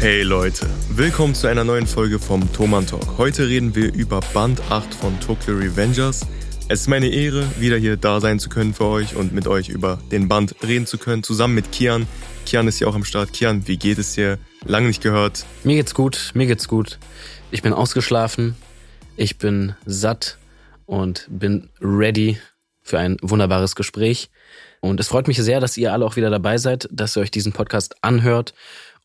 Hey Leute, willkommen zu einer neuen Folge vom Thoman Talk. Heute reden wir über Band 8 von Tokyo Revengers. Es ist meine Ehre, wieder hier da sein zu können für euch und mit euch über den Band reden zu können, zusammen mit Kian. Kian ist ja auch am Start. Kian, wie geht es dir? Lange nicht gehört. Mir geht's gut, mir geht's gut. Ich bin ausgeschlafen, ich bin satt und bin ready für ein wunderbares Gespräch. Und es freut mich sehr, dass ihr alle auch wieder dabei seid, dass ihr euch diesen Podcast anhört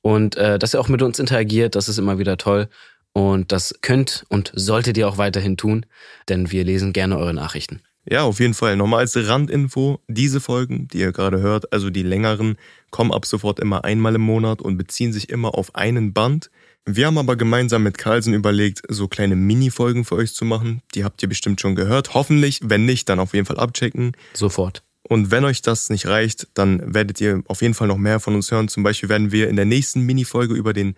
und äh, dass ihr auch mit uns interagiert. Das ist immer wieder toll. Und das könnt und solltet ihr auch weiterhin tun, denn wir lesen gerne eure Nachrichten. Ja, auf jeden Fall. Nochmal als Randinfo, diese Folgen, die ihr gerade hört, also die längeren, kommen ab sofort immer einmal im Monat und beziehen sich immer auf einen Band. Wir haben aber gemeinsam mit Carlsen überlegt, so kleine Mini-Folgen für euch zu machen. Die habt ihr bestimmt schon gehört. Hoffentlich, wenn nicht, dann auf jeden Fall abchecken. Sofort. Und wenn euch das nicht reicht, dann werdet ihr auf jeden Fall noch mehr von uns hören. Zum Beispiel werden wir in der nächsten Mini-Folge über den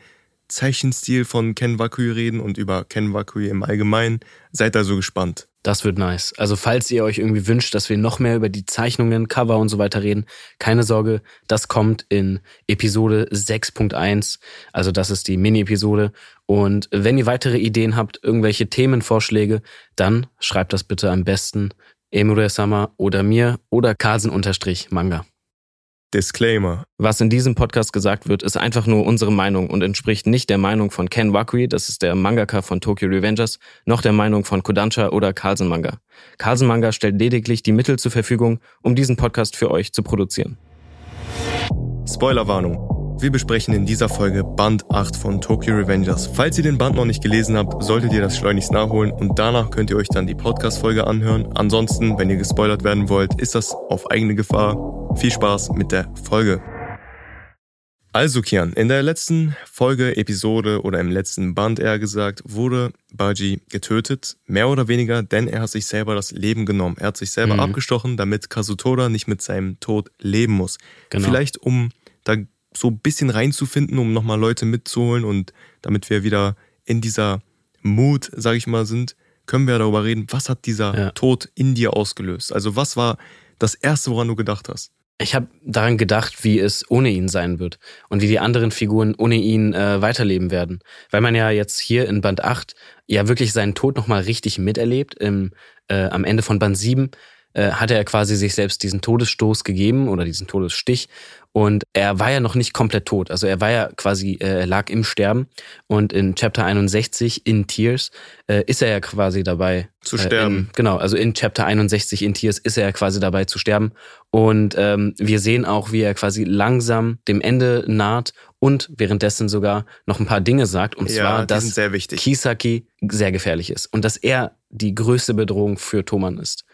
Zeichenstil von Ken Wakui reden und über Ken Wakui im Allgemeinen. Seid also gespannt. Das wird nice. Also falls ihr euch irgendwie wünscht, dass wir noch mehr über die Zeichnungen, Cover und so weiter reden, keine Sorge, das kommt in Episode 6.1. Also das ist die Mini-Episode. Und wenn ihr weitere Ideen habt, irgendwelche Themenvorschläge, dann schreibt das bitte am besten Emure-sama oder mir oder Carlsen-Manga. Disclaimer. Was in diesem Podcast gesagt wird, ist einfach nur unsere Meinung und entspricht nicht der Meinung von Ken Wakui, das ist der Mangaka von Tokyo Revengers, noch der Meinung von Kodansha oder Carlsen Manga. Carlsen Manga stellt lediglich die Mittel zur Verfügung, um diesen Podcast für euch zu produzieren. Spoilerwarnung. Wir besprechen in dieser Folge Band 8 von Tokyo Revengers. Falls ihr den Band noch nicht gelesen habt, solltet ihr das schleunigst nachholen und danach könnt ihr euch dann die Podcast-Folge anhören. Ansonsten, wenn ihr gespoilert werden wollt, ist das auf eigene Gefahr. Viel Spaß mit der Folge. Also Kian, in der letzten Folge, Episode oder im letzten Band eher gesagt, wurde Baji getötet, mehr oder weniger, denn er hat sich selber das Leben genommen. Er hat sich selber mhm. abgestochen, damit Kazutora nicht mit seinem Tod leben muss. Genau. Vielleicht um da so ein bisschen reinzufinden, um nochmal Leute mitzuholen und damit wir wieder in dieser Mut, sag ich mal, sind, können wir darüber reden, was hat dieser ja. Tod in dir ausgelöst? Also was war das Erste, woran du gedacht hast? Ich habe daran gedacht, wie es ohne ihn sein wird und wie die anderen Figuren ohne ihn äh, weiterleben werden. Weil man ja jetzt hier in Band 8 ja wirklich seinen Tod nochmal richtig miterlebt. Im, äh, am Ende von Band 7 äh, hatte er quasi sich selbst diesen Todesstoß gegeben oder diesen Todesstich und er war ja noch nicht komplett tot. Also er war ja quasi, äh, er lag im Sterben. Und in Chapter 61 in Tears äh, ist er ja quasi dabei. Zu sterben. Äh, in, genau, also in Chapter 61 in Tears ist er ja quasi dabei zu sterben. Und ähm, wir sehen auch, wie er quasi langsam dem Ende naht und währenddessen sogar noch ein paar Dinge sagt. Und ja, zwar, dass sehr Kisaki sehr gefährlich ist. Und dass er die größte Bedrohung für Thoman ist.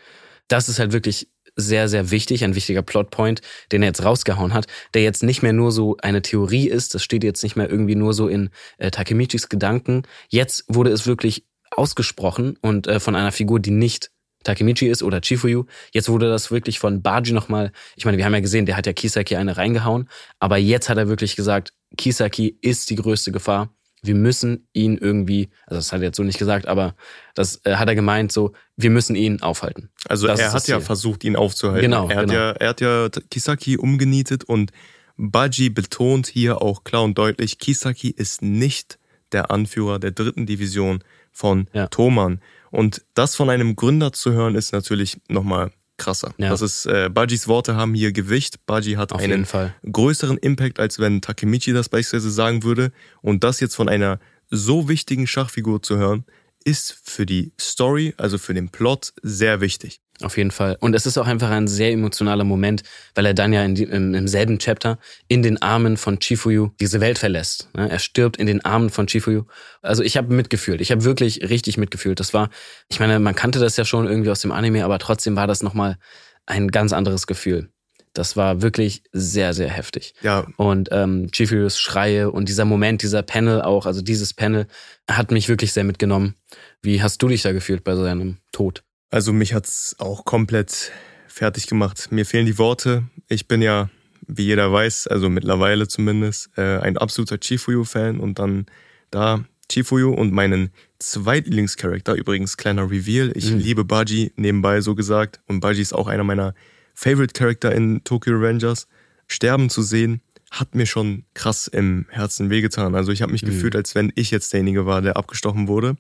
Das ist halt wirklich sehr, sehr wichtig, ein wichtiger Plotpoint, den er jetzt rausgehauen hat, der jetzt nicht mehr nur so eine Theorie ist, das steht jetzt nicht mehr irgendwie nur so in äh, Takemichis Gedanken. Jetzt wurde es wirklich ausgesprochen und äh, von einer Figur, die nicht Takemichi ist oder Chifuyu. Jetzt wurde das wirklich von Baji nochmal, ich meine, wir haben ja gesehen, der hat ja Kisaki eine reingehauen, aber jetzt hat er wirklich gesagt, Kisaki ist die größte Gefahr wir müssen ihn irgendwie, also das hat er jetzt so nicht gesagt, aber das äh, hat er gemeint, so, wir müssen ihn aufhalten. Also das er hat ja versucht, ihn aufzuhalten. Genau. Er hat, genau. Ja, er hat ja Kisaki umgenietet und Baji betont hier auch klar und deutlich, Kisaki ist nicht der Anführer der dritten Division von ja. Thoman. Und das von einem Gründer zu hören, ist natürlich nochmal krasser. Ja. Das ist, äh, Bajis Worte haben hier Gewicht. Baji hat Auf einen größeren Impact, als wenn Takemichi das beispielsweise sagen würde. Und das jetzt von einer so wichtigen Schachfigur zu hören, ist für die Story, also für den Plot, sehr wichtig. Auf jeden Fall. Und es ist auch einfach ein sehr emotionaler Moment, weil er dann ja in die, im, im, selben Chapter in den Armen von Chifuyu diese Welt verlässt. Ne? Er stirbt in den Armen von Chifuyu. Also ich habe mitgefühlt. Ich habe wirklich richtig mitgefühlt. Das war, ich meine, man kannte das ja schon irgendwie aus dem Anime, aber trotzdem war das nochmal ein ganz anderes Gefühl. Das war wirklich sehr, sehr heftig. Ja. Und ähm, Chifuyus Schreie und dieser Moment, dieser Panel auch, also dieses Panel hat mich wirklich sehr mitgenommen. Wie hast du dich da gefühlt bei seinem Tod? Also mich hat's auch komplett fertig gemacht. Mir fehlen die Worte. Ich bin ja, wie jeder weiß, also mittlerweile zumindest, äh, ein absoluter Chifuyu-Fan und dann da Chifuyu und meinen Zweitlieblingscharakter, übrigens kleiner Reveal. Ich mhm. liebe Baji, nebenbei so gesagt. Und Baji ist auch einer meiner Favorite Character in Tokyo Rangers. Sterben zu sehen, hat mir schon krass im Herzen wehgetan. Also ich habe mich mhm. gefühlt, als wenn ich jetzt derjenige war, der abgestochen wurde.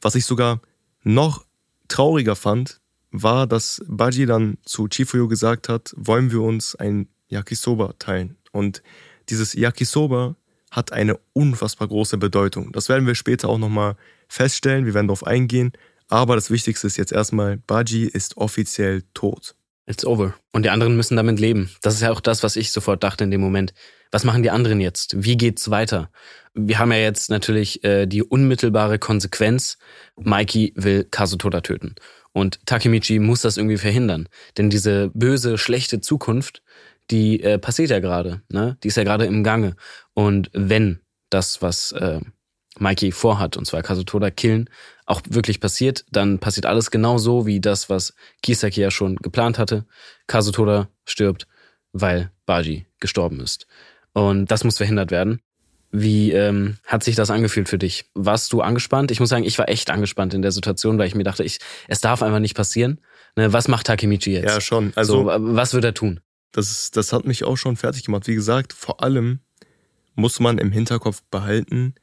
Was ich sogar noch trauriger fand, war, dass Baji dann zu Chifuyo gesagt hat, wollen wir uns ein Yakisoba teilen. Und dieses Yakisoba hat eine unfassbar große Bedeutung. Das werden wir später auch nochmal feststellen, wir werden darauf eingehen. Aber das Wichtigste ist jetzt erstmal, Baji ist offiziell tot. It's over. Und die anderen müssen damit leben. Das ist ja auch das, was ich sofort dachte in dem Moment. Was machen die anderen jetzt? Wie geht's weiter? Wir haben ja jetzt natürlich äh, die unmittelbare Konsequenz. Mikey will Kazutoda töten. Und Takemichi muss das irgendwie verhindern. Denn diese böse, schlechte Zukunft, die äh, passiert ja gerade. Ne? Die ist ja gerade im Gange. Und wenn das, was äh, Mikey vorhat, und zwar Kazutoda killen, auch wirklich passiert, dann passiert alles genau so, wie das, was Kisaki ja schon geplant hatte. Kazutoda stirbt, weil Baji gestorben ist. Und das muss verhindert werden. Wie ähm, hat sich das angefühlt für dich? Warst du angespannt? Ich muss sagen, ich war echt angespannt in der Situation, weil ich mir dachte, ich, es darf einfach nicht passieren. Ne, was macht Takemichi jetzt? Ja, schon. Also, so, was wird er tun? Das, das hat mich auch schon fertig gemacht. Wie gesagt, vor allem muss man im Hinterkopf behalten,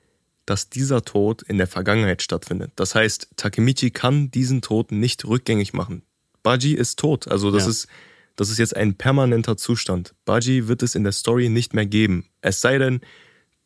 dass dieser Tod in der Vergangenheit stattfindet. Das heißt, Takemichi kann diesen Tod nicht rückgängig machen. Baji ist tot. Also das ja. ist, das ist jetzt ein permanenter Zustand. Baji wird es in der Story nicht mehr geben. Es sei denn,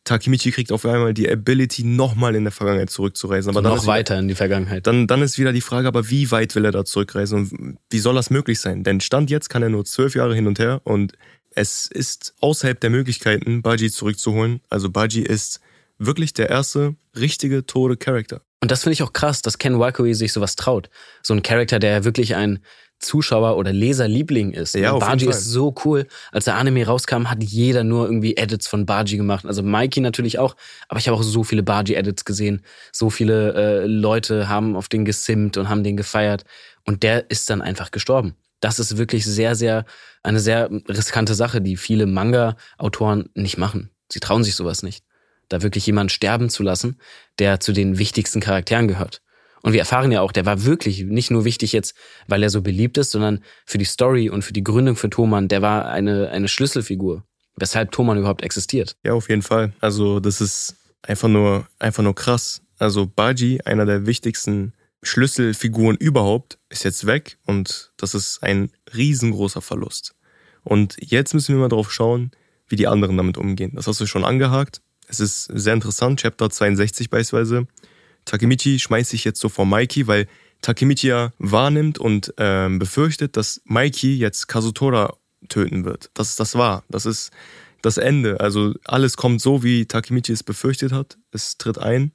Takemichi kriegt auf einmal die Ability, nochmal in der Vergangenheit zurückzureisen. Aber dann noch weiter wieder, in die Vergangenheit. Dann, dann ist wieder die Frage, aber wie weit will er da zurückreisen und wie soll das möglich sein? Denn Stand jetzt kann er nur zwölf Jahre hin und her und es ist außerhalb der Möglichkeiten, Baji zurückzuholen. Also Baji ist wirklich der erste richtige tote Charakter. Und das finde ich auch krass, dass Ken Wakui sich sowas traut. So ein Charakter, der wirklich ein Zuschauer- oder Leserliebling ist. Ja, auf Baji ist so cool. Als der Anime rauskam, hat jeder nur irgendwie Edits von Baji gemacht. Also Mikey natürlich auch, aber ich habe auch so viele Baji-Edits gesehen. So viele äh, Leute haben auf den gesimmt und haben den gefeiert. Und der ist dann einfach gestorben. Das ist wirklich sehr, sehr, eine sehr riskante Sache, die viele Manga-Autoren nicht machen. Sie trauen sich sowas nicht da wirklich jemanden sterben zu lassen, der zu den wichtigsten Charakteren gehört. Und wir erfahren ja auch, der war wirklich nicht nur wichtig jetzt, weil er so beliebt ist, sondern für die Story und für die Gründung für Thoman, der war eine, eine Schlüsselfigur, weshalb Thoman überhaupt existiert. Ja, auf jeden Fall. Also das ist einfach nur, einfach nur krass. Also Baji, einer der wichtigsten Schlüsselfiguren überhaupt, ist jetzt weg und das ist ein riesengroßer Verlust. Und jetzt müssen wir mal drauf schauen, wie die anderen damit umgehen. Das hast du schon angehakt. Es ist sehr interessant, Chapter 62 beispielsweise. Takemichi schmeißt sich jetzt so vor Mikey, weil Takemichi ja wahrnimmt und ähm, befürchtet, dass Mikey jetzt Kazutora töten wird. Das ist das wahr. Das ist das Ende. Also alles kommt so, wie Takemichi es befürchtet hat. Es tritt ein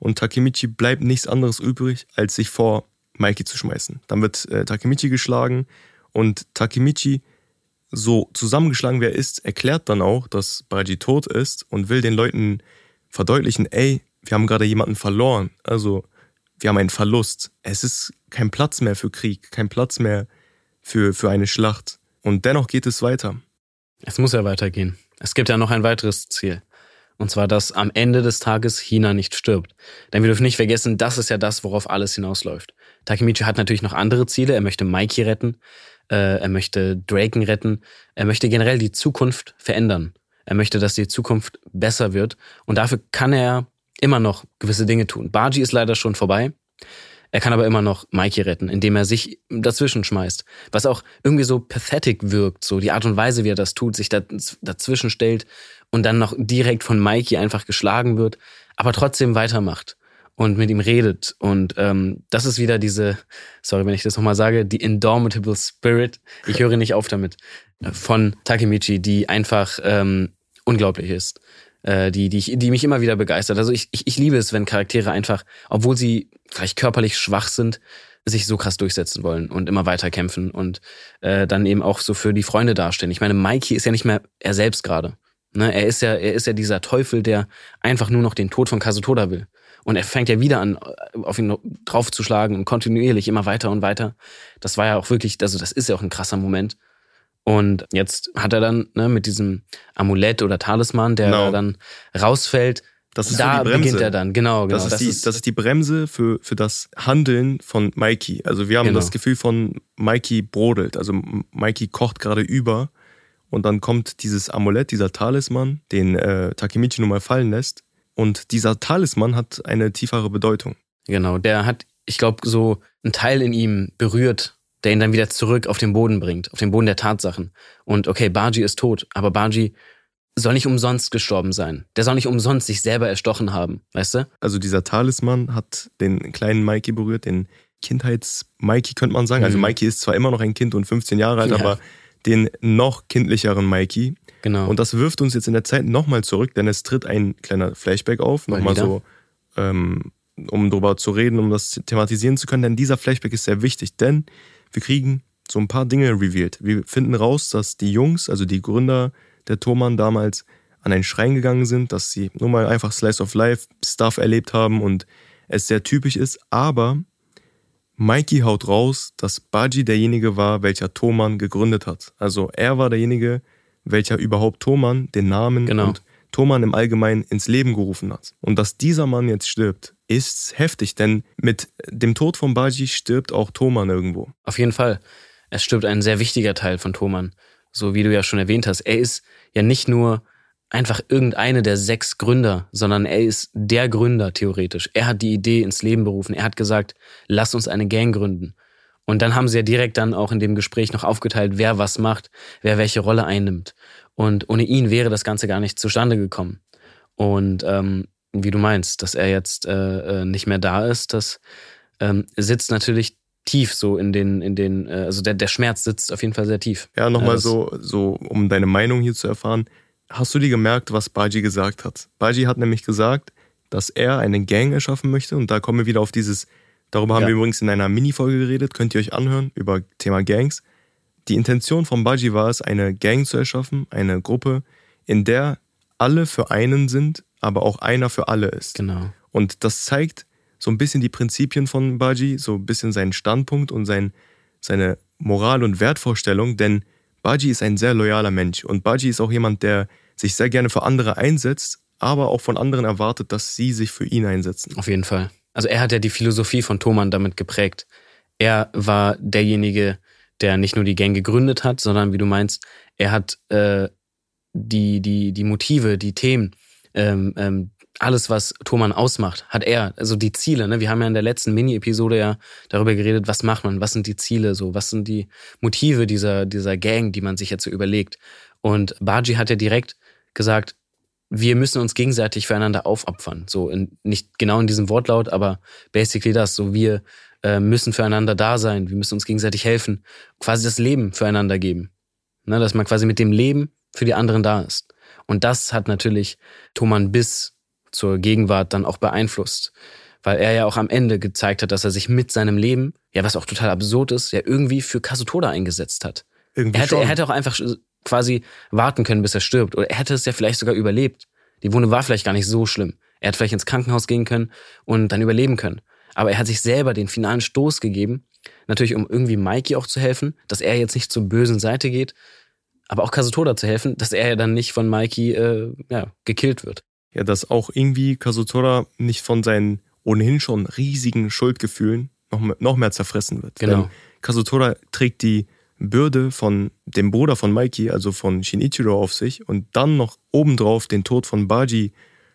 und Takemichi bleibt nichts anderes übrig, als sich vor Mikey zu schmeißen. Dann wird äh, Takemichi geschlagen und Takemichi so zusammengeschlagen wie er ist, erklärt dann auch, dass Baji tot ist und will den Leuten verdeutlichen, ey, wir haben gerade jemanden verloren. Also wir haben einen Verlust. Es ist kein Platz mehr für Krieg, kein Platz mehr für, für eine Schlacht. Und dennoch geht es weiter. Es muss ja weitergehen. Es gibt ja noch ein weiteres Ziel. Und zwar, dass am Ende des Tages China nicht stirbt. Denn wir dürfen nicht vergessen, das ist ja das, worauf alles hinausläuft. Takemichi hat natürlich noch andere Ziele. Er möchte Mikey retten. Äh, er möchte Draken retten. Er möchte generell die Zukunft verändern. Er möchte, dass die Zukunft besser wird. Und dafür kann er immer noch gewisse Dinge tun. Baji ist leider schon vorbei. Er kann aber immer noch Mikey retten, indem er sich dazwischen schmeißt. Was auch irgendwie so pathetic wirkt, so die Art und Weise, wie er das tut, sich dazwischen stellt und dann noch direkt von Mikey einfach geschlagen wird, aber trotzdem weitermacht und mit ihm redet. Und ähm, das ist wieder diese, sorry, wenn ich das nochmal sage, die Indomitable Spirit, ich höre nicht auf damit, von Takemichi, die einfach ähm, unglaublich ist. Äh, die, die, ich, die mich immer wieder begeistert. Also ich, ich, ich liebe es, wenn Charaktere einfach, obwohl sie vielleicht körperlich schwach sind, sich so krass durchsetzen wollen und immer weiter kämpfen und äh, dann eben auch so für die Freunde dastehen. Ich meine, Mikey ist ja nicht mehr er selbst gerade. Ne? Er ist ja, er ist ja dieser Teufel, der einfach nur noch den Tod von Kasutoda will. Und er fängt ja wieder an, auf ihn draufzuschlagen und kontinuierlich immer weiter und weiter. Das war ja auch wirklich, also das ist ja auch ein krasser Moment. Und jetzt hat er dann ne, mit diesem Amulett oder Talisman, der genau. dann rausfällt, das ist da so die Bremse. beginnt er dann, genau, genau. Das ist, das die, ist, das ist die Bremse für, für das Handeln von Mikey. Also wir haben genau. das Gefühl von Mikey brodelt. Also Mikey kocht gerade über Und dann kommt dieses Amulett, dieser Talisman, den äh, Takemichi nun mal fallen lässt. Und dieser Talisman hat eine tiefere Bedeutung. Genau, der hat, ich glaube, so einen Teil in ihm berührt, der ihn dann wieder zurück auf den Boden bringt, auf den Boden der Tatsachen. Und okay, Baji ist tot, aber Baji soll nicht umsonst gestorben sein. Der soll nicht umsonst sich selber erstochen haben, weißt du? Also dieser Talisman hat den kleinen Mikey berührt, den Kindheits-Mikey könnte man sagen. Also mhm. Also Mikey ist zwar immer noch ein Kind und 15 Jahre alt, ja. aber den noch kindlicheren Mikey. Genau. Und das wirft uns jetzt in der Zeit nochmal zurück, denn es tritt ein kleiner Flashback auf, nochmal so, ähm, um darüber zu reden, um das thematisieren zu können. Denn dieser Flashback ist sehr wichtig, denn wir kriegen so ein paar Dinge revealed. Wir finden raus, dass die Jungs, also die Gründer der Thomann damals, an einen Schrein gegangen sind, dass sie nur mal einfach Slice of Life Stuff erlebt haben und es sehr typisch ist, aber Mikey haut raus, dass Baji derjenige war, welcher Thoman gegründet hat. Also er war derjenige, welcher überhaupt Thoman den Namen genau. und Thoman im Allgemeinen ins Leben gerufen hat. Und dass dieser Mann jetzt stirbt, ist heftig, denn mit dem Tod von Baji stirbt auch Thoman irgendwo. Auf jeden Fall. Es stirbt ein sehr wichtiger Teil von Thoman. So wie du ja schon erwähnt hast. Er ist ja nicht nur einfach irgendeine der sechs Gründer, sondern er ist der Gründer theoretisch. Er hat die Idee ins Leben berufen. Er hat gesagt, lass uns eine Gang gründen. Und dann haben sie ja direkt dann auch in dem Gespräch noch aufgeteilt, wer was macht, wer welche Rolle einnimmt. Und ohne ihn wäre das Ganze gar nicht zustande gekommen. Und ähm, wie du meinst, dass er jetzt äh, äh nicht mehr da ist, das ähm, sitzt natürlich tief so in den, in den, äh, also der, der Schmerz sitzt auf jeden Fall sehr tief. Ja, nochmal so, so, um deine Meinung hier zu erfahren. Hast du dir gemerkt, was Baji gesagt hat? Baji hat nämlich gesagt, dass er eine Gang erschaffen möchte und da kommen wir wieder auf dieses, darüber haben ja. wir übrigens in einer Mini-Folge geredet, könnt ihr euch anhören, über Thema Gangs. Die Intention von Baji war es, eine Gang zu erschaffen, eine Gruppe, in der alle für einen sind, aber auch einer für alle ist. Genau. Und das zeigt so ein bisschen die Prinzipien von Baji, so ein bisschen seinen Standpunkt und sein, seine Moral- und Wertvorstellung, denn Baji ist ein sehr loyaler Mensch und Baji ist auch jemand, der sich sehr gerne für andere einsetzt, aber auch von anderen erwartet, dass sie sich für ihn einsetzen. Auf jeden Fall. Also er hat ja die Philosophie von Thoman damit geprägt. Er war derjenige, der nicht nur die Gang gegründet hat, sondern wie du meinst, er hat äh, die, die, die Motive, die Themen, ähm, ähm, alles, was Thoman ausmacht, hat er, also die Ziele. Ne? Wir haben ja in der letzten Mini-Episode ja darüber geredet, was macht man, was sind die Ziele, so, was sind die Motive dieser, dieser Gang, die man sich jetzt so überlegt. Und Baji hat ja direkt gesagt, wir müssen uns gegenseitig füreinander aufopfern. So in, nicht genau in diesem Wortlaut, aber basically das. So wir äh, müssen füreinander da sein, wir müssen uns gegenseitig helfen, quasi das Leben füreinander geben. Ne, dass man quasi mit dem Leben für die anderen da ist. Und das hat natürlich Thoman bis zur Gegenwart dann auch beeinflusst. Weil er ja auch am Ende gezeigt hat, dass er sich mit seinem Leben, ja, was auch total absurd ist, ja irgendwie für Kasutoda eingesetzt hat. Irgendwie er, hätte, er hätte auch einfach quasi warten können, bis er stirbt. Oder er hätte es ja vielleicht sogar überlebt. Die Wunde war vielleicht gar nicht so schlimm. Er hätte vielleicht ins Krankenhaus gehen können und dann überleben können. Aber er hat sich selber den finalen Stoß gegeben, natürlich um irgendwie Mikey auch zu helfen, dass er jetzt nicht zur bösen Seite geht, aber auch Kasutoda zu helfen, dass er ja dann nicht von Mikey äh, ja, gekillt wird. Ja, dass auch irgendwie Kasutoda nicht von seinen ohnehin schon riesigen Schuldgefühlen noch, noch mehr zerfressen wird. Genau. Denn Kasutoda trägt die Bürde von dem Bruder von Mikey, also von Shinichiro, auf sich und dann noch obendrauf den Tod von Baji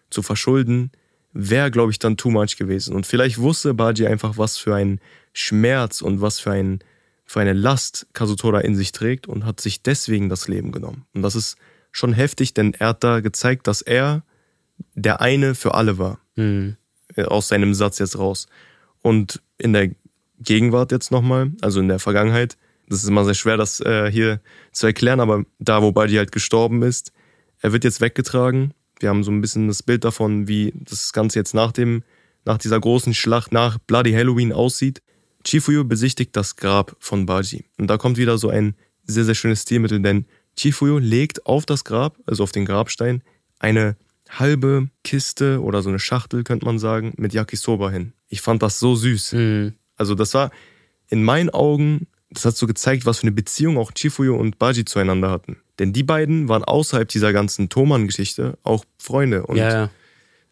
zu verschulden, wäre, glaube ich, dann too much gewesen. Und vielleicht wusste Baji einfach, was für ein Schmerz und was für, ein, für eine Last Kazutora in sich trägt und hat sich deswegen das Leben genommen. Und das ist schon heftig, denn er hat da gezeigt, dass er der eine für alle war. Mhm. Aus seinem Satz jetzt raus. Und in der Gegenwart jetzt nochmal, also in der Vergangenheit, das ist immer sehr schwer, das äh, hier zu erklären, aber da, wo Buddy halt gestorben ist, er wird jetzt weggetragen. Wir haben so ein bisschen das Bild davon, wie das Ganze jetzt nach dem, nach dieser großen Schlacht nach Bloody Halloween aussieht. Chifuyu besichtigt das Grab von Baji. Und da kommt wieder so ein sehr, sehr schönes Stilmittel, denn Chifuyu legt auf das Grab, also auf den Grabstein, eine halbe Kiste oder so eine Schachtel, könnte man sagen, mit Yakisoba hin. Ich fand das so süß. Mhm. Also das war in meinen Augen das hat so gezeigt, was für eine Beziehung auch Chifuyo und Baji zueinander hatten. Denn die beiden waren außerhalb dieser ganzen Toman-Geschichte auch Freunde und ja, ja.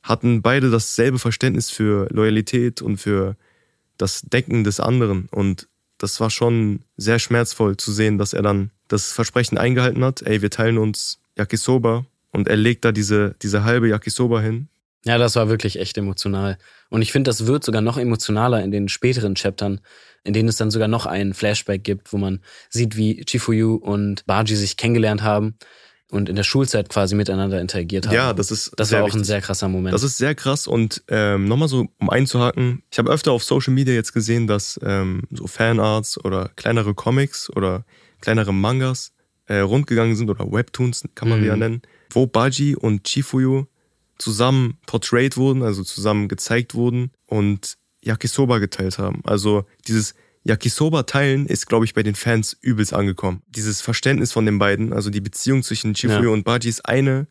hatten beide dasselbe Verständnis für Loyalität und für das Decken des anderen. Und das war schon sehr schmerzvoll zu sehen, dass er dann das Versprechen eingehalten hat. Ey, wir teilen uns Yakisoba und er legt da diese, diese halbe Yakisoba hin. Ja, das war wirklich echt emotional. Und ich finde, das wird sogar noch emotionaler in den späteren Chaptern, in denen es dann sogar noch einen Flashback gibt, wo man sieht, wie Chifuyu und Baji sich kennengelernt haben und in der Schulzeit quasi miteinander interagiert haben. Ja, das ist. Das war auch wichtig. ein sehr krasser Moment. Das ist sehr krass und ähm, nochmal so, um einzuhaken, ich habe öfter auf Social Media jetzt gesehen, dass ähm, so Fanarts oder kleinere Comics oder kleinere Mangas äh, rundgegangen sind oder Webtoons, kann man mhm. ja nennen, wo Baji und Chifuyu zusammen portrayed wurden, also zusammen gezeigt wurden und Yakisoba geteilt haben. Also dieses Yakisoba teilen ist, glaube ich, bei den Fans übelst angekommen. Dieses Verständnis von den beiden, also die Beziehung zwischen Chifuyo ja. und Baji ist eine,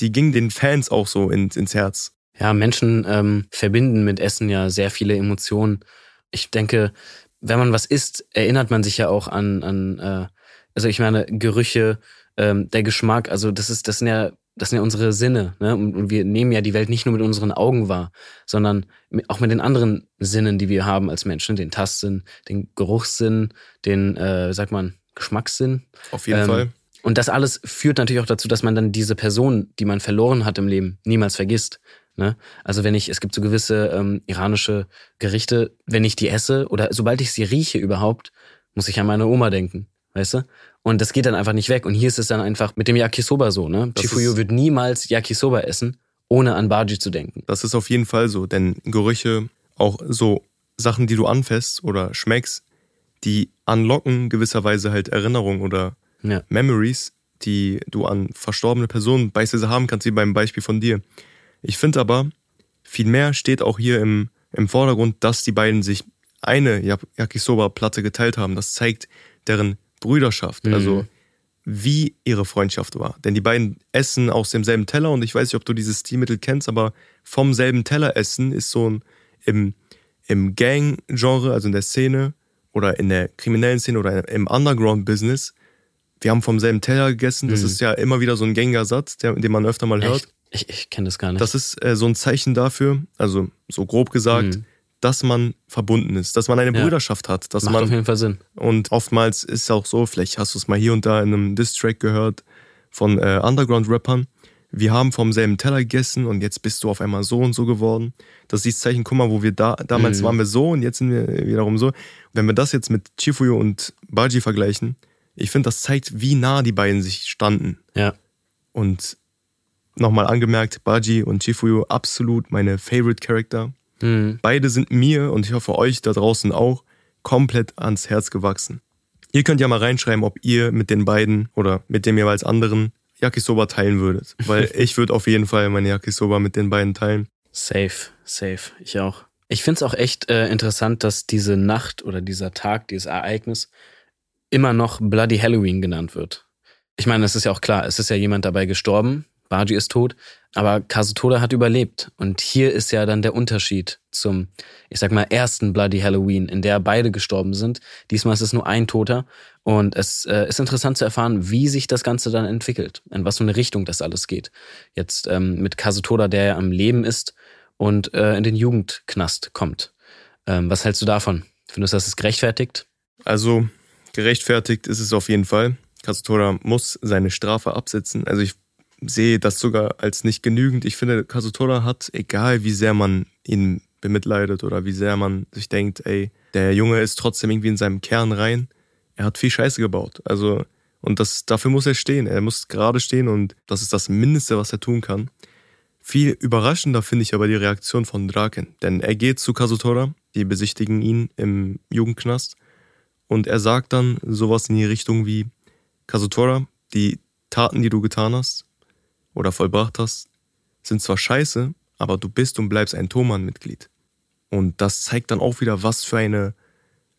die ging den Fans auch so ins, ins Herz. Ja, Menschen ähm, verbinden mit Essen ja sehr viele Emotionen. Ich denke, wenn man was isst, erinnert man sich ja auch an, an äh, also ich meine, Gerüche, ähm, der Geschmack, also das ist, das sind ja das sind ja unsere Sinne. Ne? Und wir nehmen ja die Welt nicht nur mit unseren Augen wahr, sondern auch mit den anderen Sinnen, die wir haben als Menschen. Den Tastsinn, den Geruchssinn, den, äh, sagt man, Geschmackssinn. Auf jeden ähm, Fall. Und das alles führt natürlich auch dazu, dass man dann diese Person, die man verloren hat im Leben, niemals vergisst. Ne? Also wenn ich, es gibt so gewisse ähm, iranische Gerichte, wenn ich die esse oder sobald ich sie rieche überhaupt, muss ich an meine Oma denken weißt du? Und das geht dann einfach nicht weg. Und hier ist es dann einfach mit dem Yakisoba so, ne? Das Chifuyo wird niemals Yakisoba essen, ohne an Baji zu denken. Das ist auf jeden Fall so, denn Gerüche, auch so Sachen, die du anfasst oder schmeckst, die unlocken gewisserweise halt Erinnerungen oder ja. Memories, die du an verstorbene Personen beispielsweise haben kannst, wie beim Beispiel von dir. Ich finde aber, viel mehr steht auch hier im, im Vordergrund, dass die beiden sich eine Yakisoba-Platte geteilt haben. Das zeigt deren Brüderschaft, mhm. also wie ihre Freundschaft war. Denn die beiden essen aus demselben Teller und ich weiß nicht, ob du dieses Stilmittel kennst, aber vom selben Teller essen ist so ein im, im Gang-Genre, also in der Szene oder in der kriminellen Szene oder im Underground-Business. Wir haben vom selben Teller gegessen. Das mhm. ist ja immer wieder so ein gängiger Satz, der, den man öfter mal hört. Echt? Ich, ich kenne das gar nicht. Das ist äh, so ein Zeichen dafür, also so grob gesagt, mhm dass man verbunden ist, dass man eine ja. Brüderschaft hat. Dass Macht man, auf jeden Fall Sinn. Und oftmals ist es auch so, vielleicht hast du es mal hier und da in einem Diss-Track gehört von äh, Underground-Rappern. Wir haben vom selben Teller gegessen und jetzt bist du auf einmal so und so geworden. Das ist das Zeichen, guck mal, wo wir da, damals mhm. waren wir so und jetzt sind wir wiederum so. Wenn wir das jetzt mit Chifuyo und Baji vergleichen, ich finde, das zeigt, wie nah die beiden sich standen. Ja. Und nochmal angemerkt, Baji und Chifuyo absolut meine Favorite Character. Mhm. Beide sind mir und ich hoffe euch da draußen auch komplett ans Herz gewachsen. Ihr könnt ja mal reinschreiben, ob ihr mit den beiden oder mit dem jeweils anderen Yakisoba teilen würdet. Weil ich würde auf jeden Fall meine Yakisoba mit den beiden teilen. Safe, safe. Ich auch. Ich finde es auch echt äh, interessant, dass diese Nacht oder dieser Tag, dieses Ereignis immer noch Bloody Halloween genannt wird. Ich meine, es ist ja auch klar, es ist ja jemand dabei gestorben, Baji ist tot, aber Kazutoda hat überlebt. Und hier ist ja dann der Unterschied zum, ich sag mal, ersten Bloody Halloween, in der beide gestorben sind. Diesmal ist es nur ein Toter. Und es äh, ist interessant zu erfahren, wie sich das Ganze dann entwickelt, in was für eine Richtung das alles geht. Jetzt ähm, mit Kazutoda, der ja am Leben ist und äh, in den Jugendknast kommt. Ähm, was hältst du davon? Findest du, das ist gerechtfertigt? Also, gerechtfertigt ist es auf jeden Fall. Kazutoda muss seine Strafe absitzen. Also ich sehe das sogar als nicht genügend. Ich finde, Kazutora hat, egal wie sehr man ihn bemitleidet oder wie sehr man sich denkt, ey, der Junge ist trotzdem irgendwie in seinem Kern rein, er hat viel Scheiße gebaut. Also, und das, dafür muss er stehen. Er muss gerade stehen und das ist das Mindeste, was er tun kann. Viel überraschender finde ich aber die Reaktion von Draken. Denn er geht zu Kazutora, die besichtigen ihn im Jugendknast und er sagt dann sowas in die Richtung wie, Kazutora, die Taten, die du getan hast, oder vollbracht hast, sind zwar scheiße, aber du bist und bleibst ein Thomann-Mitglied. Und das zeigt dann auch wieder, was für eine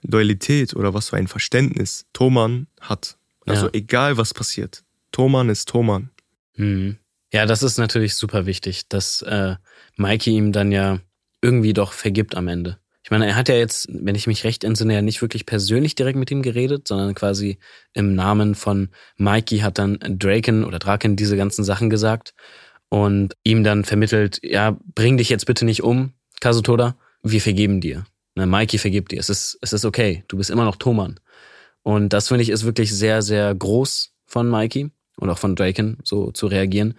Loyalität oder was für ein Verständnis Thomann hat. Also ja. egal was passiert, Thomann ist Thomann. Mhm. Ja, das ist natürlich super wichtig, dass äh, Mikey ihm dann ja irgendwie doch vergibt am Ende. Ich meine, er hat ja jetzt, wenn ich mich recht entsinne, ja nicht wirklich persönlich direkt mit ihm geredet, sondern quasi im Namen von Mikey hat dann Draken oder Draken diese ganzen Sachen gesagt und ihm dann vermittelt, ja, bring dich jetzt bitte nicht um, Kazutoda, wir vergeben dir. Ne, Mikey vergibt dir. Es ist, es ist okay. Du bist immer noch Thoman. Und das finde ich ist wirklich sehr, sehr groß von Mikey und auch von Draken, so zu reagieren.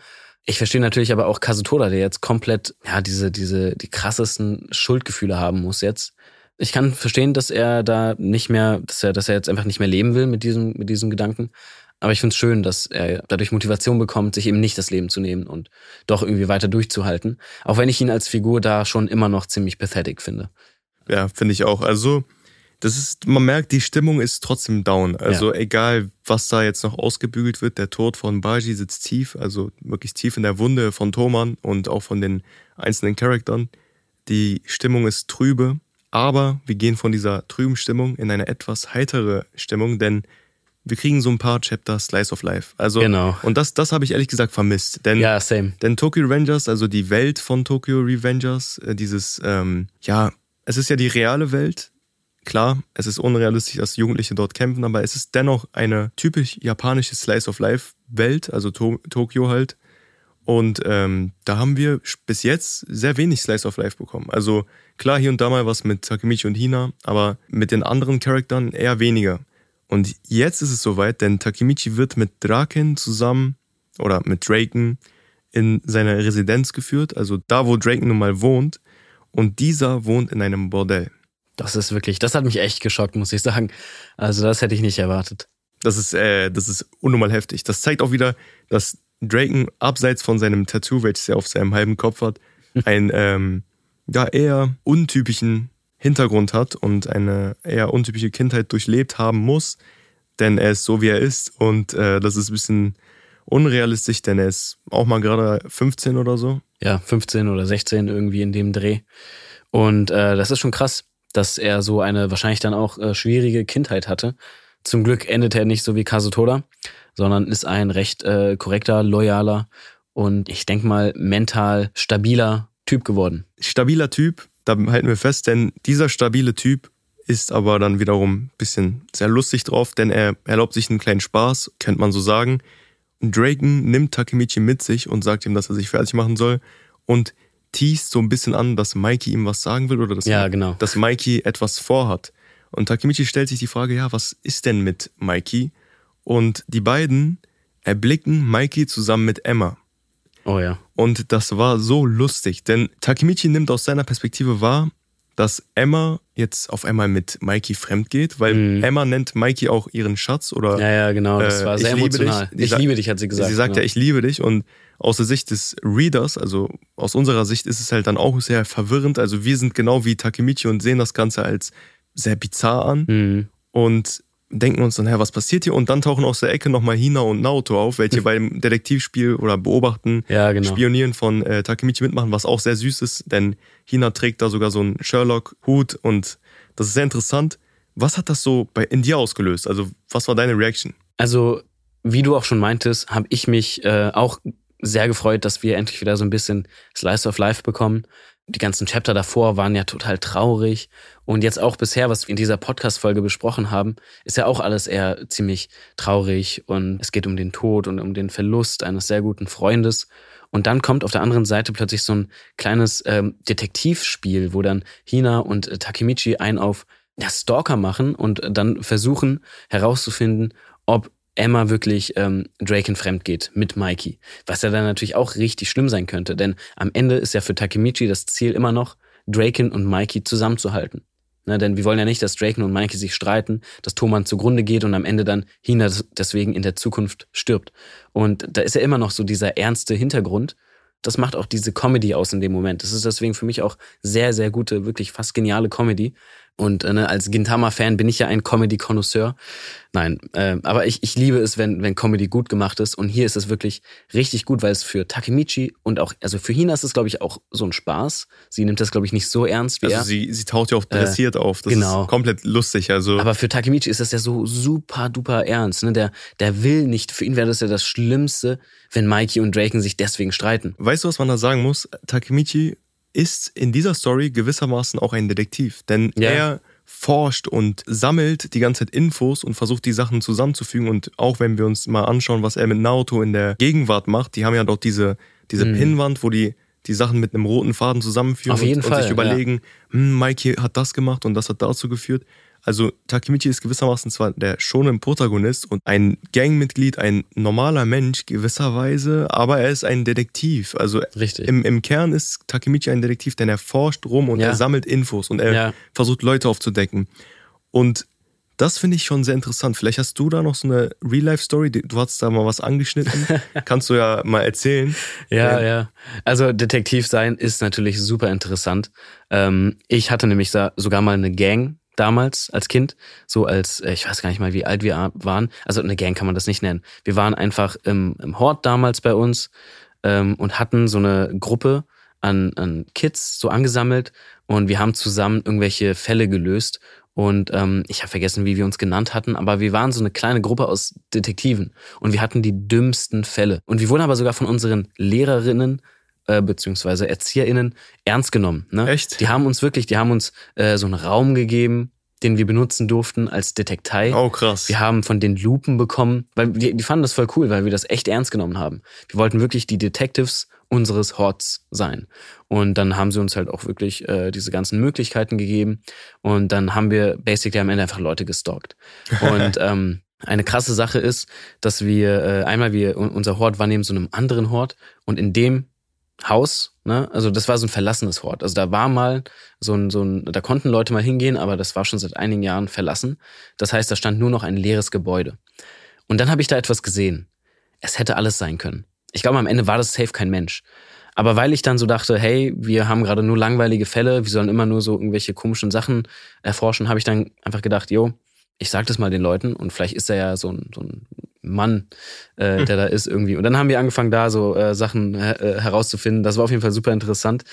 Ich verstehe natürlich aber auch Kazutoda, der jetzt komplett, ja, diese, diese, die krassesten Schuldgefühle haben muss jetzt. Ich kann verstehen, dass er da nicht mehr, dass er, dass er jetzt einfach nicht mehr leben will mit diesem, mit diesem Gedanken. Aber ich finde es schön, dass er dadurch Motivation bekommt, sich eben nicht das Leben zu nehmen und doch irgendwie weiter durchzuhalten. Auch wenn ich ihn als Figur da schon immer noch ziemlich pathetic finde. Ja, finde ich auch. Also, das ist, man merkt, die Stimmung ist trotzdem down. Also, ja. egal, was da jetzt noch ausgebügelt wird, der Tod von Baji sitzt tief, also wirklich tief in der Wunde von Thoman und auch von den einzelnen Charaktern. Die Stimmung ist trübe, aber wir gehen von dieser trüben Stimmung in eine etwas heitere Stimmung, denn wir kriegen so ein paar Chapter Slice of Life. Also, genau. Und das, das habe ich ehrlich gesagt vermisst. Denn, ja, same. Denn Tokyo Revengers, also die Welt von Tokyo Revengers, äh, dieses, ähm, ja, es ist ja die reale Welt. Klar, es ist unrealistisch, dass Jugendliche dort kämpfen, aber es ist dennoch eine typisch japanische Slice of Life Welt, also to Tokio halt. Und ähm, da haben wir bis jetzt sehr wenig Slice of Life bekommen. Also klar, hier und da mal was mit Takemichi und Hina, aber mit den anderen Charakteren eher weniger. Und jetzt ist es soweit, denn Takemichi wird mit Draken zusammen oder mit Draken in seine Residenz geführt, also da, wo Draken nun mal wohnt. Und dieser wohnt in einem Bordell. Das ist wirklich, das hat mich echt geschockt, muss ich sagen. Also das hätte ich nicht erwartet. Das ist, äh, das ist unnormal heftig. Das zeigt auch wieder, dass Draken abseits von seinem Tattoo, welches er auf seinem halben Kopf hat, einen ähm, ja eher untypischen Hintergrund hat und eine eher untypische Kindheit durchlebt haben muss, denn er ist so, wie er ist und äh, das ist ein bisschen unrealistisch, denn er ist auch mal gerade 15 oder so. Ja, 15 oder 16 irgendwie in dem Dreh. Und äh, das ist schon krass, dass er so eine wahrscheinlich dann auch äh, schwierige Kindheit hatte. Zum Glück endet er nicht so wie Kazutoda, sondern ist ein recht äh, korrekter, loyaler und ich denke mal mental stabiler Typ geworden. Stabiler Typ, da halten wir fest, denn dieser stabile Typ ist aber dann wiederum ein bisschen sehr lustig drauf, denn er erlaubt sich einen kleinen Spaß, könnte man so sagen. Draken nimmt Takemichi mit sich und sagt ihm, dass er sich fertig machen soll und teast so ein bisschen an, dass Mikey ihm was sagen will oder dass, ja, genau. dass Mikey etwas vorhat. Und Takemichi stellt sich die Frage, ja, was ist denn mit Mikey? Und die beiden erblicken Mikey zusammen mit Emma. Oh ja. Und das war so lustig, denn Takemichi nimmt aus seiner Perspektive wahr, dass Emma jetzt auf einmal mit Mikey fremd geht, weil mhm. Emma nennt Mikey auch ihren Schatz oder. Ja, ja, genau. Das war äh, sehr emotional. Dich. Ich liebe dich, hat sie gesagt. Sie sagt genau. ja, ich liebe dich und aus der Sicht des Readers, also aus unserer Sicht ist es halt dann auch sehr verwirrend. Also wir sind genau wie Takemichi und sehen das Ganze als sehr bizarr an. Mhm. Und denken uns dann, hä, was passiert hier? Und dann tauchen aus der Ecke nochmal Hina und Naoto auf, welche beim Detektivspiel oder Beobachten, ja, genau. Spionieren von äh, Takemichi mitmachen, was auch sehr süß ist, denn Hina trägt da sogar so einen Sherlock-Hut und das ist sehr interessant. Was hat das so bei in dir ausgelöst? Also, was war deine Reaction? Also, wie du auch schon meintest, habe ich mich äh, auch sehr gefreut, dass wir endlich wieder so ein bisschen Slice of Life bekommen die ganzen Chapter davor waren ja total traurig. Und jetzt auch bisher, was wir in dieser Podcast-Folge besprochen haben, ist ja auch alles eher ziemlich traurig. Und es geht um den Tod und um den Verlust eines sehr guten Freundes. Und dann kommt auf der anderen Seite plötzlich so ein kleines ähm, Detektivspiel, wo dann Hina und äh, Takemichi einen auf ja, Stalker machen und dann versuchen herauszufinden, ob Emma wirklich ähm, Draken fremd geht mit Mikey. Was ja dann natürlich auch richtig schlimm sein könnte, denn am Ende ist ja für Takemichi das Ziel immer noch, Draken und Mikey zusammenzuhalten. Na, denn wir wollen ja nicht, dass Draken und Mikey sich streiten, dass Thoman zugrunde geht und am Ende dann Hina deswegen in der Zukunft stirbt. Und da ist ja immer noch so dieser ernste Hintergrund. Das macht auch diese Comedy aus in dem Moment. Das ist deswegen für mich auch sehr, sehr gute, wirklich fast geniale Comedy. Und äh, ne, als Gintama-Fan bin ich ja ein Comedy-Konnoisseur. Nein, äh, aber ich, ich liebe es, wenn, wenn Comedy gut gemacht ist. Und hier ist es wirklich richtig gut, weil es für Takemichi und auch, also für Hina ist es, glaube ich, auch so ein Spaß. Sie nimmt das, glaube ich, nicht so ernst wie also er. Sie, sie taucht ja auch dressiert äh, auf. Das genau. ist komplett lustig. Also. Aber für Takemichi ist das ja so super duper ernst. Ne? Der, der will nicht, für ihn wäre das ja das Schlimmste, wenn Mikey und Draken sich deswegen streiten. Weißt du, was man da sagen muss? Takemichi ist in dieser Story gewissermaßen auch ein Detektiv. Denn ja. er forscht und sammelt die ganze Zeit Infos und versucht die Sachen zusammenzufügen. Und auch wenn wir uns mal anschauen, was er mit Naruto in der Gegenwart macht, die haben ja dort diese, diese mhm. Pinnwand, wo die die Sachen mit einem roten Faden zusammenführen Auf jeden und, Fall, und sich überlegen, hm, Mikey hat das gemacht und das hat dazu geführt. Also Takemichi ist gewissermaßen zwar der schonen Protagonist und ein Gangmitglied, ein normaler Mensch gewisserweise, aber er ist ein Detektiv. Also Richtig. im, im Kern ist Takemichi ein Detektiv, denn er forscht rum und Ja. er sammelt Infos und er Ja. versucht Leute aufzudecken. Und das finde ich schon sehr interessant. Vielleicht hast du da noch so eine Real-Life-Story. Du hast da mal was angeschnitten. Kannst du ja mal erzählen. Ja, ja. Also Detektiv sein ist natürlich super interessant. Ähm, ich hatte nämlich sogar mal eine Gang damals als Kind, so als, äh, ich weiß gar nicht mal, wie alt wir waren. Also eine Gang kann man das nicht nennen. Wir waren einfach im, im Hort damals bei uns ähm, und hatten so eine Gruppe an, an Kids so angesammelt und wir haben zusammen irgendwelche Fälle gelöst. Und ähm, ich habe vergessen, wie wir uns genannt hatten, aber wir waren so eine kleine Gruppe aus Detektiven und wir hatten die dümmsten Fälle. Und wir wurden aber sogar von unseren Lehrerinnen äh, beziehungsweise ErzieherInnen ernst genommen. Ne? Echt? Die haben uns wirklich, die haben uns äh, so einen Raum gegeben, den wir benutzen durften als Detektei. Oh, krass. Wir haben von den Lupen bekommen, weil die, die fanden das voll cool, weil wir das echt ernst genommen haben. Wir wollten wirklich die Detectives unseres Horts sein. Und dann haben sie uns halt auch wirklich äh, diese ganzen Möglichkeiten gegeben. Und dann haben wir basically am Ende einfach Leute gestalkt. Und ähm, eine krasse Sache ist, dass wir äh, einmal wir unser Hort war neben so einem anderen Hort und in dem Haus, ne, also das war so ein verlassenes Hort. Also da war mal so ein, so ein, da konnten Leute mal hingehen, aber das war schon seit einigen Jahren verlassen. Das heißt, da stand nur noch ein leeres Gebäude. Und dann habe ich da etwas gesehen. Es hätte alles sein können. Ich glaube, am Ende war das safe kein Mensch. Aber weil ich dann so dachte, hey, wir haben gerade nur langweilige Fälle, wir sollen immer nur so irgendwelche komischen Sachen erforschen, habe ich dann einfach gedacht, jo, ich sag das mal den Leuten und vielleicht ist er ja so ein, so ein Mann, äh, der da ist irgendwie. Und dann haben wir angefangen, da so äh, Sachen äh, herauszufinden. Das war auf jeden Fall super interessant.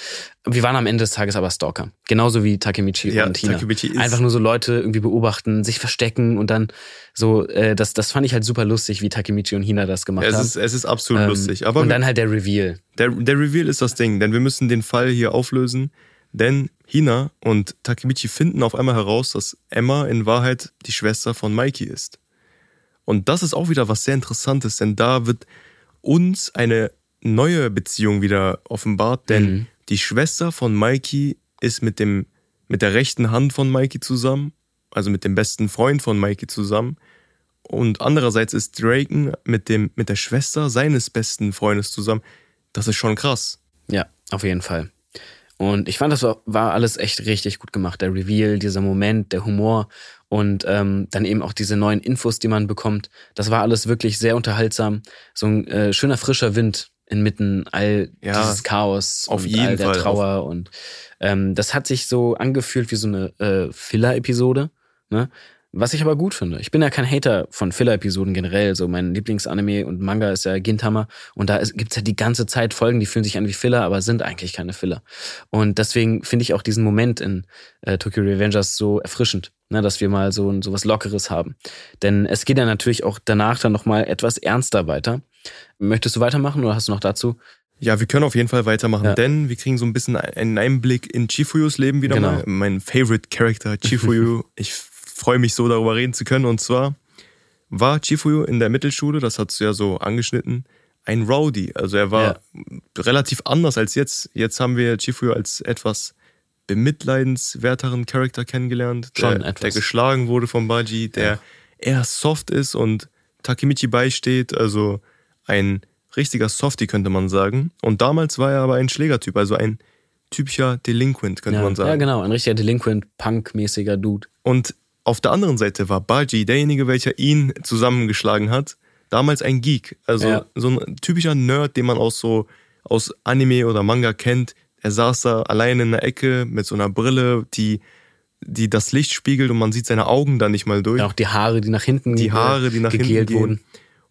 Wir waren am Ende des Tages aber Stalker. Genauso wie Takemichi Ja, und Hina. Takemichi ist- Einfach nur so Leute irgendwie beobachten, sich verstecken und dann so, äh, das, das fand ich halt super lustig, wie Takemichi und Hina das gemacht es, haben. ist, es ist absolut Ähm, lustig. Aber und dann halt der Reveal. der, der Reveal ist das Ding, denn wir müssen den Fall hier auflösen. Denn Hina und Takemichi finden auf einmal heraus, dass Emma in Wahrheit die Schwester von Mikey ist. Und das ist auch wieder was sehr Interessantes, denn da wird uns eine neue Beziehung wieder offenbart, denn Mhm. die Schwester von Mikey ist mit dem mit der rechten Hand von Mikey zusammen, also mit dem besten Freund von Mikey zusammen. Und andererseits ist Draken mit dem mit der Schwester seines besten Freundes zusammen. Das ist schon krass. Ja, auf jeden Fall. Und ich fand, das war, war alles echt richtig gut gemacht. Der Reveal, dieser Moment, der Humor und ähm, dann eben auch diese neuen Infos, die man bekommt. Das war alles wirklich sehr unterhaltsam. So ein äh, schöner frischer Wind inmitten all Ja, dieses Chaos auf und jeden all der Fall. Trauer. Und ähm, das hat sich so angefühlt wie so eine äh, Filler-Episode. Ne? Was ich aber gut finde. Ich bin ja kein Hater von Filler-Episoden generell. So mein Lieblingsanime und Manga ist ja Gintama. Und da gibt's ja die ganze Zeit Folgen, die fühlen sich an wie Filler, aber sind eigentlich keine Filler. Und deswegen finde ich auch diesen Moment in äh, Tokyo Revengers so erfrischend, ne, dass wir mal so, so was Lockeres haben. Denn es geht ja natürlich auch danach dann nochmal etwas ernster weiter. Möchtest du weitermachen oder hast du noch dazu? Ja, wir können auf jeden Fall weitermachen, Ja. denn wir kriegen so ein bisschen einen Einblick in Chifuyus Leben wieder Genau. mal. Mein Favorite Character, Chifuyu. ich freue mich so, darüber reden zu können. Und zwar war Chifuyu in der Mittelschule, das hast du ja so angeschnitten, ein Rowdy. Also er war relativ anders als jetzt. Jetzt haben wir Chifuyu als etwas bemitleidenswerteren Charakter kennengelernt, der, der geschlagen wurde von Baji, der Ja. eher soft ist und Takemichi beisteht, also ein richtiger Softie könnte man sagen. Und damals war er aber ein Schlägertyp, also ein typischer Delinquent könnte ja, man sagen. ja, genau. Ein richtiger Delinquent, Punk-mäßiger Dude. Und auf der anderen Seite war Baji derjenige, welcher ihn zusammengeschlagen hat, damals ein Geek. Also Ja. so ein typischer Nerd, den man auch so aus Anime oder Manga kennt. Er saß da alleine in der Ecke mit so einer Brille, die, die das Licht spiegelt und man sieht seine Augen da nicht mal durch. Ja, auch die Haare, die nach hinten die Haare, die nach hinten gehen. wurden.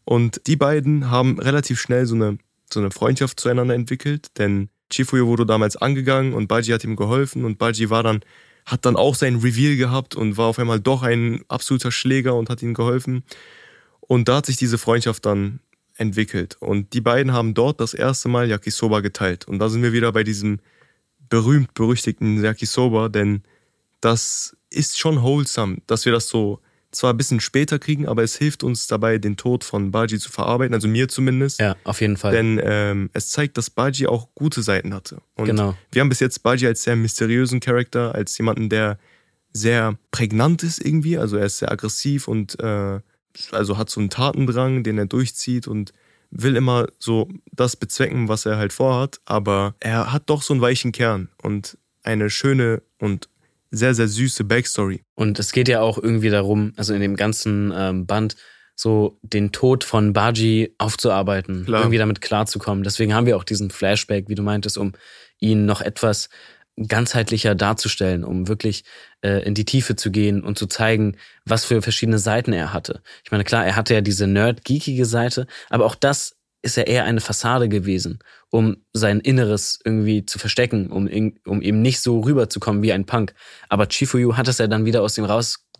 Und die beiden haben relativ schnell so eine, so eine Freundschaft zueinander entwickelt, denn Chifuyo wurde damals angegangen und Baji hat ihm geholfen und Baji war dann, hat dann auch sein Reveal gehabt und war auf einmal doch ein absoluter Schläger und hat ihm geholfen. Und da hat sich diese Freundschaft dann entwickelt. Und die beiden haben dort das erste Mal Yakisoba geteilt. Und da sind wir wieder bei diesem berühmt-berüchtigten Yakisoba, denn das ist schon wholesome, dass wir das so zwar ein bisschen später kriegen, aber es hilft uns dabei, den Tod von Baji zu verarbeiten, also mir zumindest. Ja, auf jeden Fall. Denn ähm, es zeigt, dass Baji auch gute Seiten hatte. Und Genau. wir haben bis jetzt Baji als sehr mysteriösen Charakter, als jemanden, der sehr prägnant ist irgendwie. Also er ist sehr aggressiv und äh, also hat so einen Tatendrang, den er durchzieht und will immer so das bezwecken, was er halt vorhat. Aber er hat doch so einen weichen Kern und eine schöne und sehr, sehr süße Backstory. Und es geht ja auch irgendwie darum, also in dem ganzen ähm, Band, so den Tod von Baji aufzuarbeiten, Klar. irgendwie damit klarzukommen. Deswegen haben wir auch diesen Flashback, wie du meintest, um ihn noch etwas ganzheitlicher darzustellen, um wirklich äh, in die Tiefe zu gehen und zu zeigen, was für verschiedene Seiten er hatte. Ich meine, klar, er hatte ja diese nerd-geekige Seite, aber auch das ist ja eher eine Fassade gewesen, um sein Inneres irgendwie zu verstecken, um, um eben nicht so rüberzukommen wie ein Punk. Aber Chifuyu hat es ja dann wieder aus ihm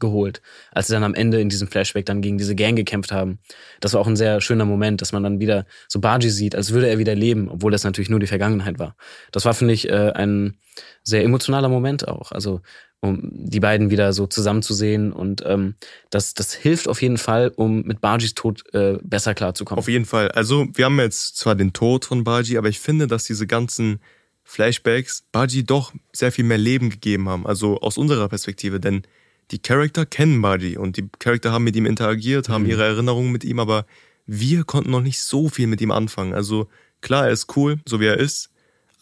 rausgeholt, als sie dann am Ende in diesem Flashback dann gegen diese Gang gekämpft haben. Das war auch ein sehr schöner Moment, dass man dann wieder so Baji sieht, als würde er wieder leben, obwohl das natürlich nur die Vergangenheit war. Das war, finde ich, äh, ein sehr emotionaler Moment auch. Also um die beiden wieder so zusammenzusehen und ähm, das, das hilft auf jeden Fall, um mit Bajis Tod äh, besser klarzukommen. Auf jeden Fall. Also, wir haben jetzt zwar den Tod von Baji, aber ich finde, dass diese ganzen Flashbacks Baji doch sehr viel mehr Leben gegeben haben. Also aus unserer Perspektive, denn die Charakter kennen Baji und die Charakter haben mit ihm interagiert, haben Mhm. ihre Erinnerungen mit ihm, aber wir konnten noch nicht so viel mit ihm anfangen. Also klar, er ist cool, so wie er ist,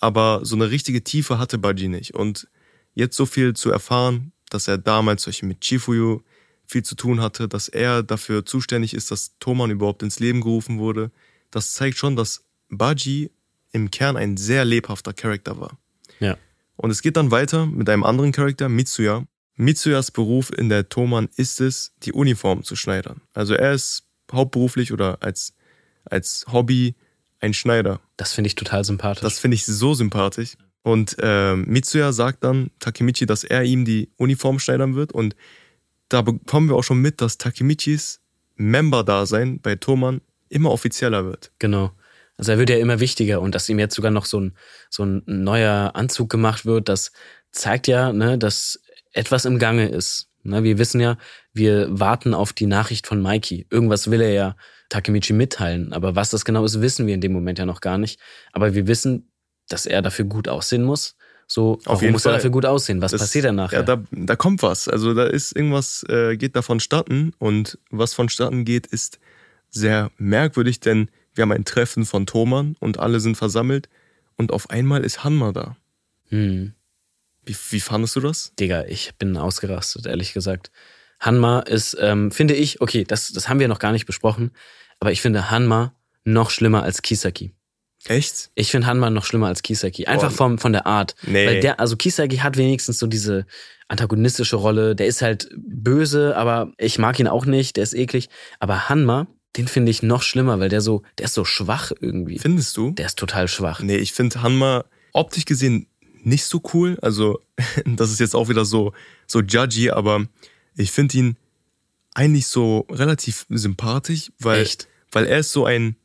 aber so eine richtige Tiefe hatte Baji nicht. Und jetzt so viel zu erfahren, dass er damals solche mit Chifuyu viel zu tun hatte, dass er dafür zuständig ist, dass Toman überhaupt ins Leben gerufen wurde, das zeigt schon, dass Baji im Kern ein sehr lebhafter Charakter war. Ja. Und es geht dann weiter mit einem anderen Charakter, Mitsuya. Mitsuyas Beruf in der Toman ist es, die Uniform zu schneidern. Also er ist hauptberuflich oder als, als Hobby ein Schneider. Das finde ich total sympathisch. Das finde ich so sympathisch. Und ähm, Mitsuya sagt dann Takemichi, dass er ihm die Uniform schneidern wird. Und da bekommen wir auch schon mit, dass Takemichis Member-Dasein bei Toman immer offizieller wird. Genau. Also er wird ja immer wichtiger und dass ihm jetzt sogar noch so ein, so ein neuer Anzug gemacht wird, das zeigt ja, ne, dass etwas im Gange ist. Ne, wir wissen ja, wir warten auf die Nachricht von Mikey. Irgendwas will er ja Takemichi mitteilen, aber was das genau ist, wissen wir in dem Moment ja noch gar nicht. Aber wir wissen, dass er dafür gut aussehen muss. So, warum jeden muss er Fall. dafür gut aussehen? Was Das- passiert dann nachher? Ja, da, da kommt was. Also da ist irgendwas, äh, geht da vonstatten. Und was vonstatten geht, ist sehr merkwürdig, denn wir haben ein Treffen von Thoman und alle sind versammelt. Und auf einmal ist Hanma da. hm. Wie, wie fandest du das? Digga, ich bin ausgerastet, ehrlich gesagt. Hanma ist, ähm, finde ich, okay, das, das haben wir noch gar nicht besprochen, aber ich finde Hanma noch schlimmer als Kisaki. Echt? Ich finde Hanma noch schlimmer als Kisaki. Einfach vom, von der Art. Nee. Weil der, also Kisaki hat wenigstens so diese antagonistische Rolle. Der ist halt böse, aber ich mag ihn auch nicht. Der ist eklig. Aber Hanma, den finde ich noch schlimmer, weil der so, der ist so schwach irgendwie. Findest du? Der ist total schwach. Nee, ich finde Hanma optisch gesehen nicht so cool. Also, das ist jetzt auch wieder so, so judgy, aber ich finde ihn eigentlich so relativ sympathisch, weil, Echt? weil er ist so ein,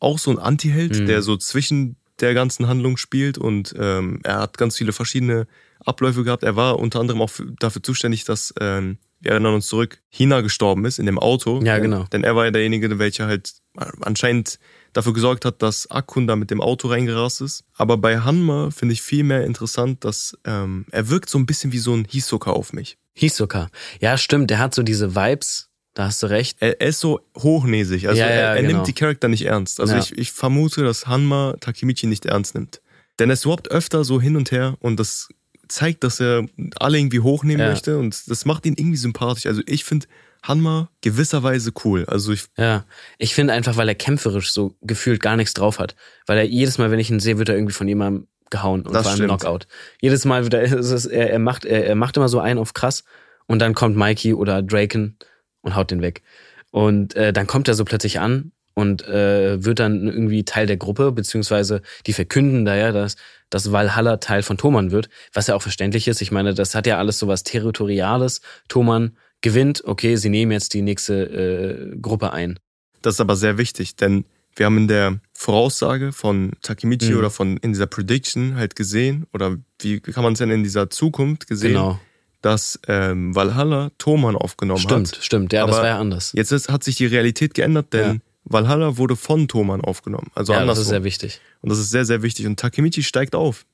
auch so ein Anti-Held, Mhm. der so zwischen der ganzen Handlung spielt und ähm, er hat ganz viele verschiedene Abläufe gehabt. Er war unter anderem auch für, dafür zuständig, dass, ähm, wir erinnern uns zurück, Hina gestorben ist in dem Auto. Ja, genau. Denn er war ja derjenige, welcher halt anscheinend dafür gesorgt hat, dass Akun da mit dem Auto reingerast ist. Aber bei Hanma finde ich viel mehr interessant, dass ähm, er wirkt so ein bisschen wie so ein Hisoka auf mich. Hisoka. Ja, stimmt, der hat so diese Vibes. Da hast du recht. Er, er ist so hochnäsig, also Ja, ja, er, er genau. nimmt die Charakter nicht ernst. Also Ja. ich, ich vermute, dass Hanma Takemichi nicht ernst nimmt. Denn er swappt öfter so hin und her und das zeigt, dass er alle irgendwie hochnehmen möchte und das macht ihn irgendwie sympathisch. Also ich finde Hanma gewisserweise cool. Also ich, Ja, ich finde einfach, weil er kämpferisch so gefühlt gar nichts drauf hat. Weil er jedes Mal, wenn ich ihn sehe, wird er irgendwie von jemandem gehauen und Das vor allem stimmt. Knockout. Jedes Mal wird er, es er, er, macht, er, er macht immer so einen auf krass und dann kommt Mikey oder Draken und haut den weg. Und äh, dann kommt er so plötzlich an und äh, wird dann irgendwie Teil der Gruppe, beziehungsweise die verkünden da ja, dass, dass Valhalla Teil von Thoman wird, was ja auch verständlich ist. Ich meine, das hat ja alles sowas Territoriales. Thoman gewinnt, okay, sie nehmen jetzt die nächste äh, Gruppe ein. Das ist aber sehr wichtig, denn wir haben in der Voraussage von Takemichi Mhm. oder von in dieser Prediction halt gesehen, oder wie kann man es denn in dieser Zukunft gesehen, Genau. dass ähm, Valhalla Thoman aufgenommen stimmt, hat. Stimmt, stimmt. Ja, Aber das war ja anders. Jetzt ist, hat sich die Realität geändert, denn Ja. Valhalla wurde von Thoman aufgenommen. Also Ja, das andersrum. ist sehr wichtig. Und das ist sehr, sehr wichtig. Und Takemichi steigt auf.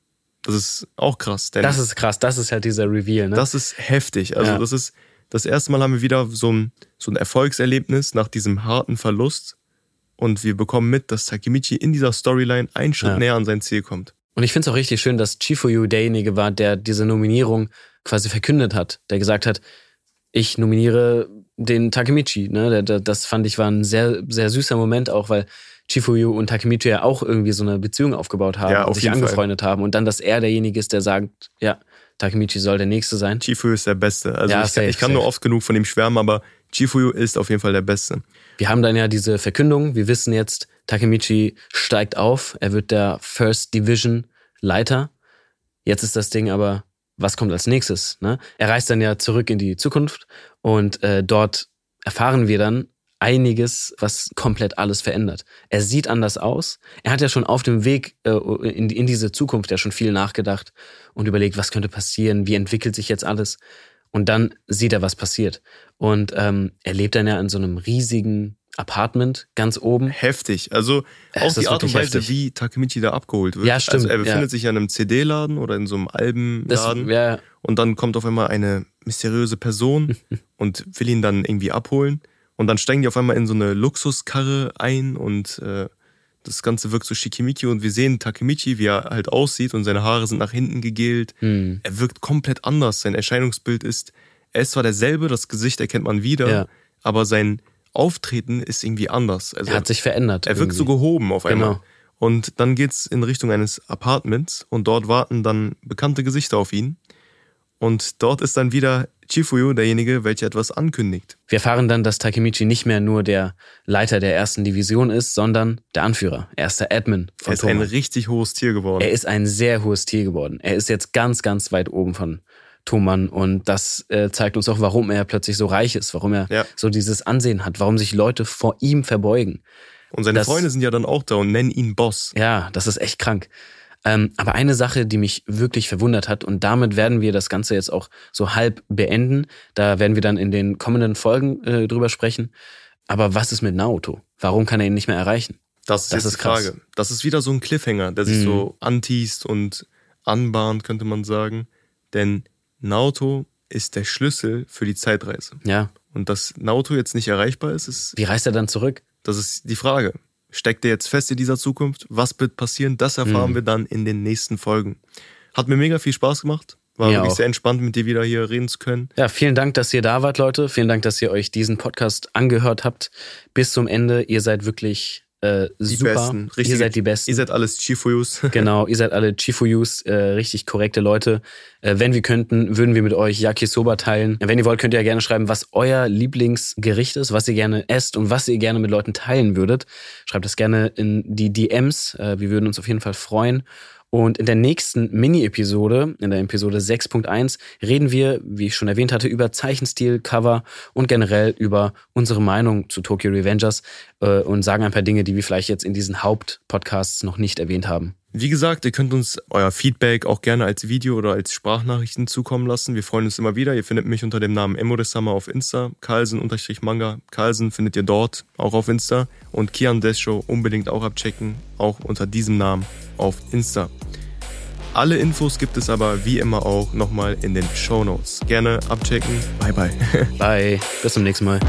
Das ist auch krass, Das ist krass, das ist halt dieser Reveal, ne? das ist heftig. Also Ja. das ist das erste Mal haben wir wieder so ein, so ein Erfolgserlebnis nach diesem harten Verlust. Und wir bekommen mit, dass Takemichi in dieser Storyline einen Schritt Ja. näher an sein Ziel kommt. Und ich finde es auch richtig schön, dass Chifuyu derjenige war, der diese Nominierung quasi verkündet hat, der gesagt hat, ich nominiere den Takemichi. Ne? Das fand ich war ein sehr, sehr süßer Moment auch, weil Chifuyu und Takemichi ja auch irgendwie so eine Beziehung aufgebaut haben Ja, und auf sich jeden Fall. angefreundet haben. Und dann, dass er derjenige ist, der sagt, ja, Takemichi soll der Nächste sein. Chifuyu ist der Beste. Also Ja, ich, safe, ich kann nur oft genug von ihm schwärmen, aber Chifuyu ist auf jeden Fall der Beste. Wir haben dann ja diese Verkündung. Wir wissen jetzt, Takemichi steigt auf. Er wird der First Division Leiter. Jetzt ist das Ding aber, was kommt als nächstes? Ne? Er reist dann ja zurück in die Zukunft und äh, dort erfahren wir dann einiges, was komplett alles verändert. Er sieht anders aus. Er hat ja schon auf dem Weg äh, in, in diese Zukunft ja schon viel nachgedacht und überlegt, was könnte passieren, wie entwickelt sich jetzt alles. Und dann sieht er, was passiert. Und ähm, er lebt dann ja in so einem riesigen Apartment ganz oben. Heftig. Also auch die Art und Weise, heftig. wie Takemichi da abgeholt wird. Ja, stimmt, Also er befindet ja. sich ja in einem CD-Laden oder in so einem Das Albenladen. wäre Und dann kommt auf einmal eine mysteriöse Person und will ihn dann irgendwie abholen. Und dann steigen die auf einmal in so eine Luxuskarre ein und äh, das Ganze wirkt so schickimicki und wir sehen Takemichi, wie er halt aussieht und seine Haare sind nach hinten gegelt. hm, Er wirkt komplett anders. Sein Erscheinungsbild ist, er ist zwar derselbe, das Gesicht erkennt man wieder, Ja. aber sein Auftreten ist irgendwie anders. Also er hat sich verändert. er wirkt so irgendwie. gehoben auf einmal. Genau. Und dann geht's in Richtung eines Apartments und dort warten dann bekannte Gesichter auf ihn. Und dort ist dann wieder Chifuyu derjenige, welcher etwas ankündigt. Wir erfahren dann, dass Takemichi nicht mehr nur der Leiter der ersten Division ist, sondern der Anführer. Er ist der Admin Er von ist ein Thoman. richtig hohes Tier geworden. Er ist ein sehr hohes Tier geworden. Er ist jetzt ganz, ganz weit oben von Thoman und das äh, zeigt uns auch, warum er plötzlich so reich ist, warum er Ja. so dieses Ansehen hat, warum sich Leute vor ihm verbeugen. und seine das- Freunde sind ja dann auch da und nennen ihn Boss. Ja, das ist echt krank. Ähm, aber eine Sache, die mich wirklich verwundert hat, und damit werden wir das Ganze jetzt auch so halb beenden. Da werden wir dann in den kommenden Folgen äh, drüber sprechen. Aber was ist mit Naoto? Warum kann er ihn nicht mehr erreichen? Das ist Das ist die krass. Frage. Das ist wieder so ein Cliffhanger, der sich Mhm. so anteast und anbahnt, könnte man sagen. Denn Naoto ist der Schlüssel für die Zeitreise. Ja, Und dass Naoto jetzt nicht erreichbar ist, ist wie reist er dann zurück? Das ist die Frage. Steckt er jetzt fest in dieser Zukunft? Was wird passieren? Das erfahren Mhm. wir dann in den nächsten Folgen. Hat mir mega viel Spaß gemacht. War Mir wirklich auch. sehr entspannt, mit dir wieder hier reden zu können. Ja, vielen Dank, dass ihr da wart, Leute. Vielen Dank, dass ihr euch diesen Podcast angehört habt. Bis zum Ende. Ihr seid wirklich äh, Die super. Besten. ihr Richtige- seid die Besten. Ihr seid alles Chifuyus. Genau, ihr seid alle Chifuyus, äh, richtig korrekte Leute. Äh, wenn wir könnten, würden wir mit euch Yakisoba teilen. Wenn ihr wollt, könnt ihr ja gerne schreiben, was euer Lieblingsgericht ist, was ihr gerne esst und was ihr gerne mit Leuten teilen würdet. Schreibt das gerne in die DMs. Äh, wir würden uns auf jeden Fall freuen. Und in der nächsten Mini-Episode, in der Episode 6.1, reden wir, wie ich schon erwähnt hatte, über Zeichenstil, Cover und generell über unsere Meinung zu Tokyo Revengers äh, und sagen ein paar Dinge, die wir vielleicht jetzt in diesen Hauptpodcasts noch nicht erwähnt haben. Wie gesagt, ihr könnt uns euer Feedback auch gerne als Video oder als Sprachnachrichten zukommen lassen. Wir freuen uns immer wieder. Ihr findet mich unter dem Namen Emoresama auf Insta, Carlsen-Manga. Carlsen findet ihr dort, auch auf Insta. Und Kian Desho unbedingt auch abchecken, auch unter diesem Namen auf Insta. Alle Infos gibt es aber wie immer auch nochmal in den Show Notes. Gerne abchecken. Bye bye. Bye. Bis zum nächsten Mal.